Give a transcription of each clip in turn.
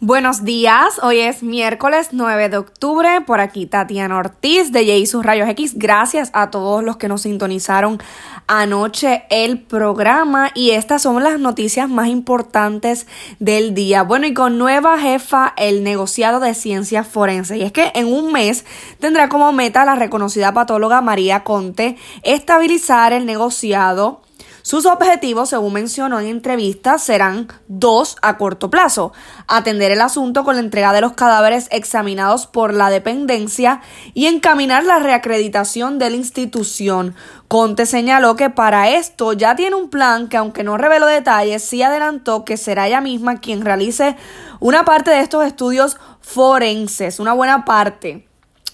Buenos días, hoy es miércoles 9 de octubre, por aquí Tatiana Ortiz de J sus Rayos X. Gracias a todos los que nos sintonizaron anoche el programa y estas son las noticias más importantes del día. Bueno, y con nueva jefa el negociado de ciencias forenses. Y es que en un mes tendrá como meta la reconocida patóloga María Conte estabilizar el negociado sus objetivos, según mencionó en entrevistas, serán dos a corto plazo. Atender el asunto con la entrega de los cadáveres examinados por la dependencia y encaminar la reacreditación de la institución. Conte señaló que para esto ya tiene un plan que aunque no reveló detalles, sí adelantó que será ella misma quien realice una parte de estos estudios forenses, una buena parte.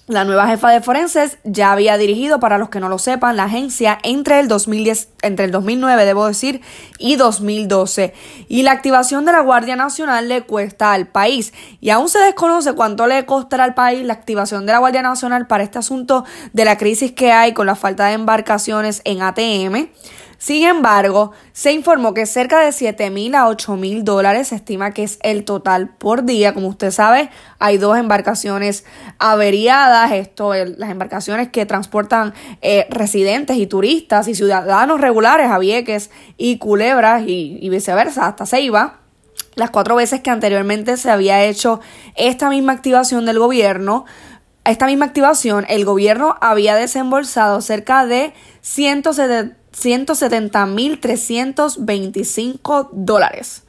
La nueva jefa de forenses ya había dirigido, para los que no lo sepan, la agencia entre el 2010, entre el 2009, debo decir, y 2012. Y la activación de la Guardia Nacional le cuesta al país. Y aún se desconoce cuánto le costará al país la activación de la Guardia Nacional para este asunto de la crisis que hay con la falta de embarcaciones en ATM. Sin embargo, se informó que cerca de 7 mil a 8 mil dólares se estima que es el total por día. Como usted sabe, hay dos embarcaciones averiadas, esto, las embarcaciones que transportan eh, residentes y turistas y ciudadanos regulares a Vieques y Culebras y, y viceversa, hasta Ceiba las cuatro veces que anteriormente se había hecho esta misma activación del gobierno, esta misma activación, el gobierno había desembolsado cerca de 170 170.325 dólares.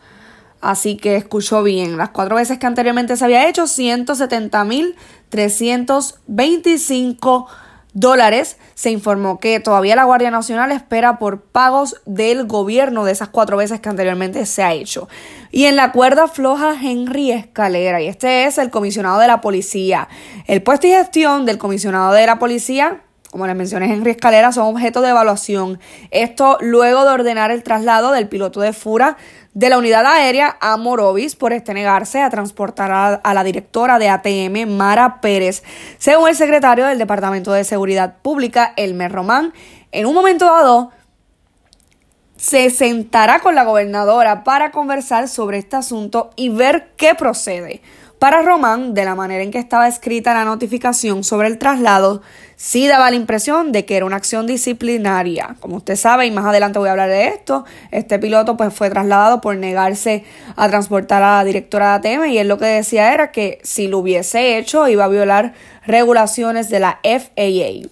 Así que escuchó bien, las cuatro veces que anteriormente se había hecho, 170.325 dólares. Se informó que todavía la Guardia Nacional espera por pagos del gobierno de esas cuatro veces que anteriormente se ha hecho. Y en la cuerda floja Henry Escalera, y este es el comisionado de la policía. El puesto y gestión del comisionado de la policía como les mencioné, Henry Escalera, son objeto de evaluación. Esto luego de ordenar el traslado del piloto de Fura de la unidad aérea a Morovis por este negarse a transportar a, la directora de ATM, Mara Pérez. Según el secretario del Departamento de Seguridad Pública, Elmer Román, en un momento dado se sentará con la gobernadora para conversar sobre este asunto y ver qué procede. Para Román, de la manera en que estaba escrita la notificación sobre el traslado, sí daba la impresión de que era una acción disciplinaria. Como usted sabe, y más adelante voy a hablar de esto, este piloto pues fue trasladado por negarse a transportar a la directora de ATM y él lo que decía era que si lo hubiese hecho iba a violar regulaciones de la FAA.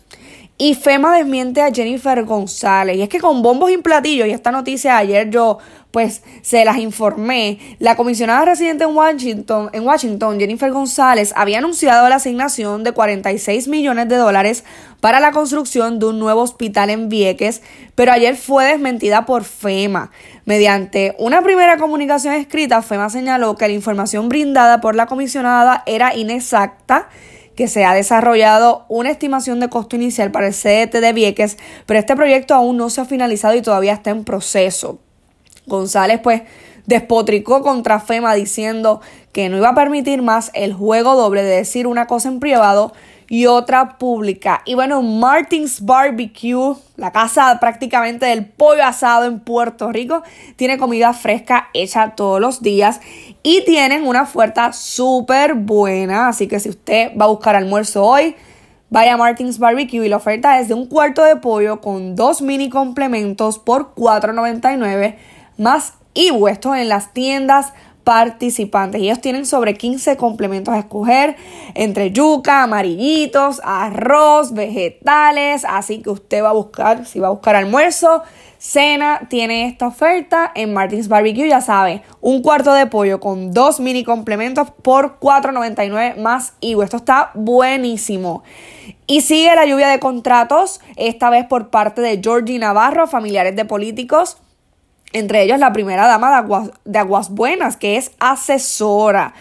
Y FEMA desmiente a Jennifer González. Y es que con bombos y platillos, y esta noticia ayer yo pues se las informé. La comisionada residente en Washington, en Washington, Jennifer González, había anunciado la asignación de 46 millones de dólares para la construcción de un nuevo hospital en Vieques, pero ayer fue desmentida por FEMA. Mediante una primera comunicación escrita, FEMA señaló que la información brindada por la comisionada era inexacta que se ha desarrollado una estimación de costo inicial para el CDT de Vieques, pero este proyecto aún no se ha finalizado y todavía está en proceso. González pues despotricó contra FEMA diciendo que no iba a permitir más el juego doble de decir una cosa en privado y otra pública. Y bueno, Martins Barbecue, la casa prácticamente del pollo asado en Puerto Rico, tiene comida fresca hecha todos los días y tienen una oferta súper buena. Así que si usted va a buscar almuerzo hoy, vaya a Martins Barbecue y la oferta es de un cuarto de pollo con dos mini complementos por $4.99 más impuestos en las tiendas participantes. Ellos tienen sobre 15 complementos a escoger entre yuca, amarillitos, arroz, vegetales. Así que usted va a buscar, si va a buscar almuerzo, cena, tiene esta oferta en Martins Barbecue. Ya sabe, un cuarto de pollo con dos mini complementos por $4.99 más IVA. Esto está buenísimo. Y sigue la lluvia de contratos, esta vez por parte de Georgie Navarro, familiares de políticos entre ellos la primera dama de Aguas, de Aguas Buenas, que es asesora.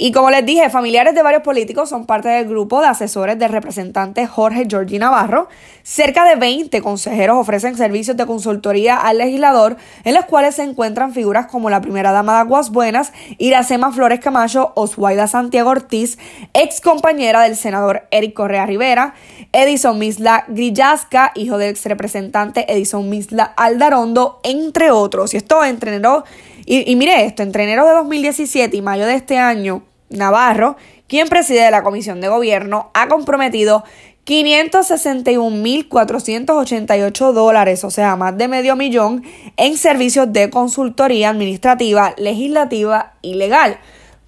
Y como les dije, familiares de varios políticos son parte del grupo de asesores del representante Jorge Georgi Navarro. Cerca de 20 consejeros ofrecen servicios de consultoría al legislador, en los cuales se encuentran figuras como la primera dama de Aguas Buenas, Iracema Flores Camacho, Oswaida Santiago Ortiz, ex compañera del senador Eric Correa Rivera, Edison Misla Grillasca, hijo del ex representante Edison Misla Aldarondo, entre otros. Y esto entrenó Y, y mire esto, entre enero de 2017 y mayo de este año, Navarro, quien preside la Comisión de Gobierno, ha comprometido 561.488 dólares, o sea, más de medio millón, en servicios de consultoría administrativa, legislativa y legal.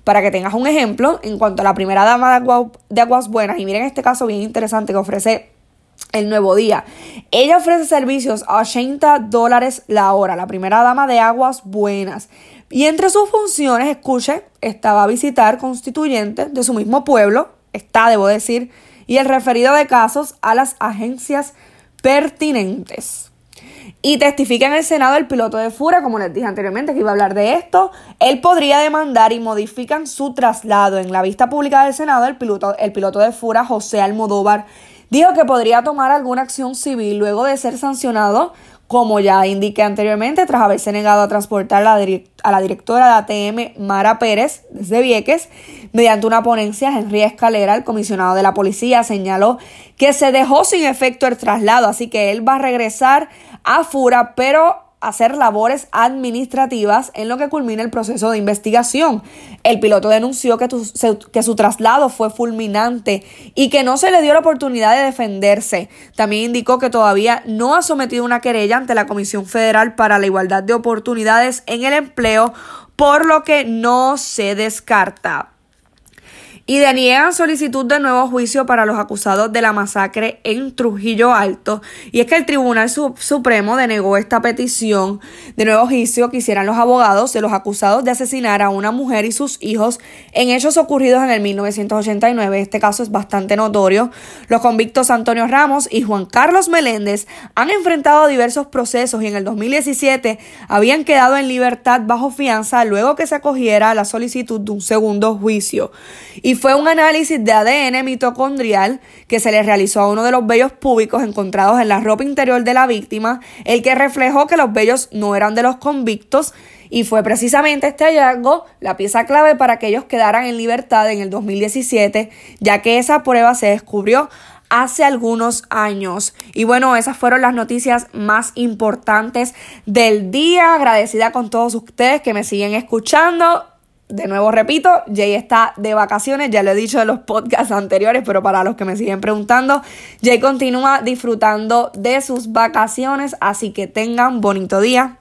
Para que tengas un ejemplo, en cuanto a la primera dama de, Aguas Buenas, y miren este caso bien interesante que ofrece el nuevo día. Ella ofrece servicios a 80 dólares la hora, la primera dama de Aguas Buenas. Y entre sus funciones, escuche, estaba a visitar constituyentes de su mismo pueblo, está, debo decir, y el referido de casos a las agencias pertinentes. Y testifica en el Senado el piloto de Fura, como les dije anteriormente que iba a hablar de esto. Él podría demandar y modifican su traslado. En la vista pública del Senado, el piloto, el piloto de Fura, José Almodóvar, dijo que podría tomar alguna acción civil luego de ser sancionado como ya indiqué anteriormente, tras haberse negado a transportar a la, directora de ATM, Mara Pérez, desde Vieques, mediante una ponencia, Henry Escalera, el comisionado de la policía, señaló que se dejó sin efecto el traslado, así que él va a regresar a Fura, pero hacer labores administrativas en lo que culmina el proceso de investigación. El piloto denunció que, que, su traslado fue fulminante y que no se le dio la oportunidad de defenderse. También indicó que todavía no ha sometido una querella ante la Comisión Federal para la Igualdad de Oportunidades en el Empleo, por lo que no se descarta y deniegan solicitud de nuevo juicio para los acusados de la masacre en Trujillo Alto. Y es que el Tribunal Supremo denegó esta petición de nuevo juicio que hicieran los abogados de los acusados de asesinar a una mujer y sus hijos en hechos ocurridos en el 1989. Este caso es bastante notorio. Los convictos Antonio Ramos y Juan Carlos Meléndez han enfrentado diversos procesos y en el 2017 habían quedado en libertad bajo fianza luego que se acogiera a la solicitud de un segundo juicio. Y fue un análisis de ADN mitocondrial que se le realizó a uno de los vellos públicos encontrados en la ropa interior de la víctima, el que reflejó que los vellos no eran de los convictos y fue precisamente este hallazgo la pieza clave para que ellos quedaran en libertad en el 2017, ya que esa prueba se descubrió hace algunos años. Y bueno, esas fueron las noticias más importantes del día. Agradecida con todos ustedes que me siguen escuchando de nuevo repito, Jay está de vacaciones, ya lo he dicho en los podcasts anteriores, pero para los que me siguen preguntando, Jay continúa disfrutando de sus vacaciones, así que tengan bonito día.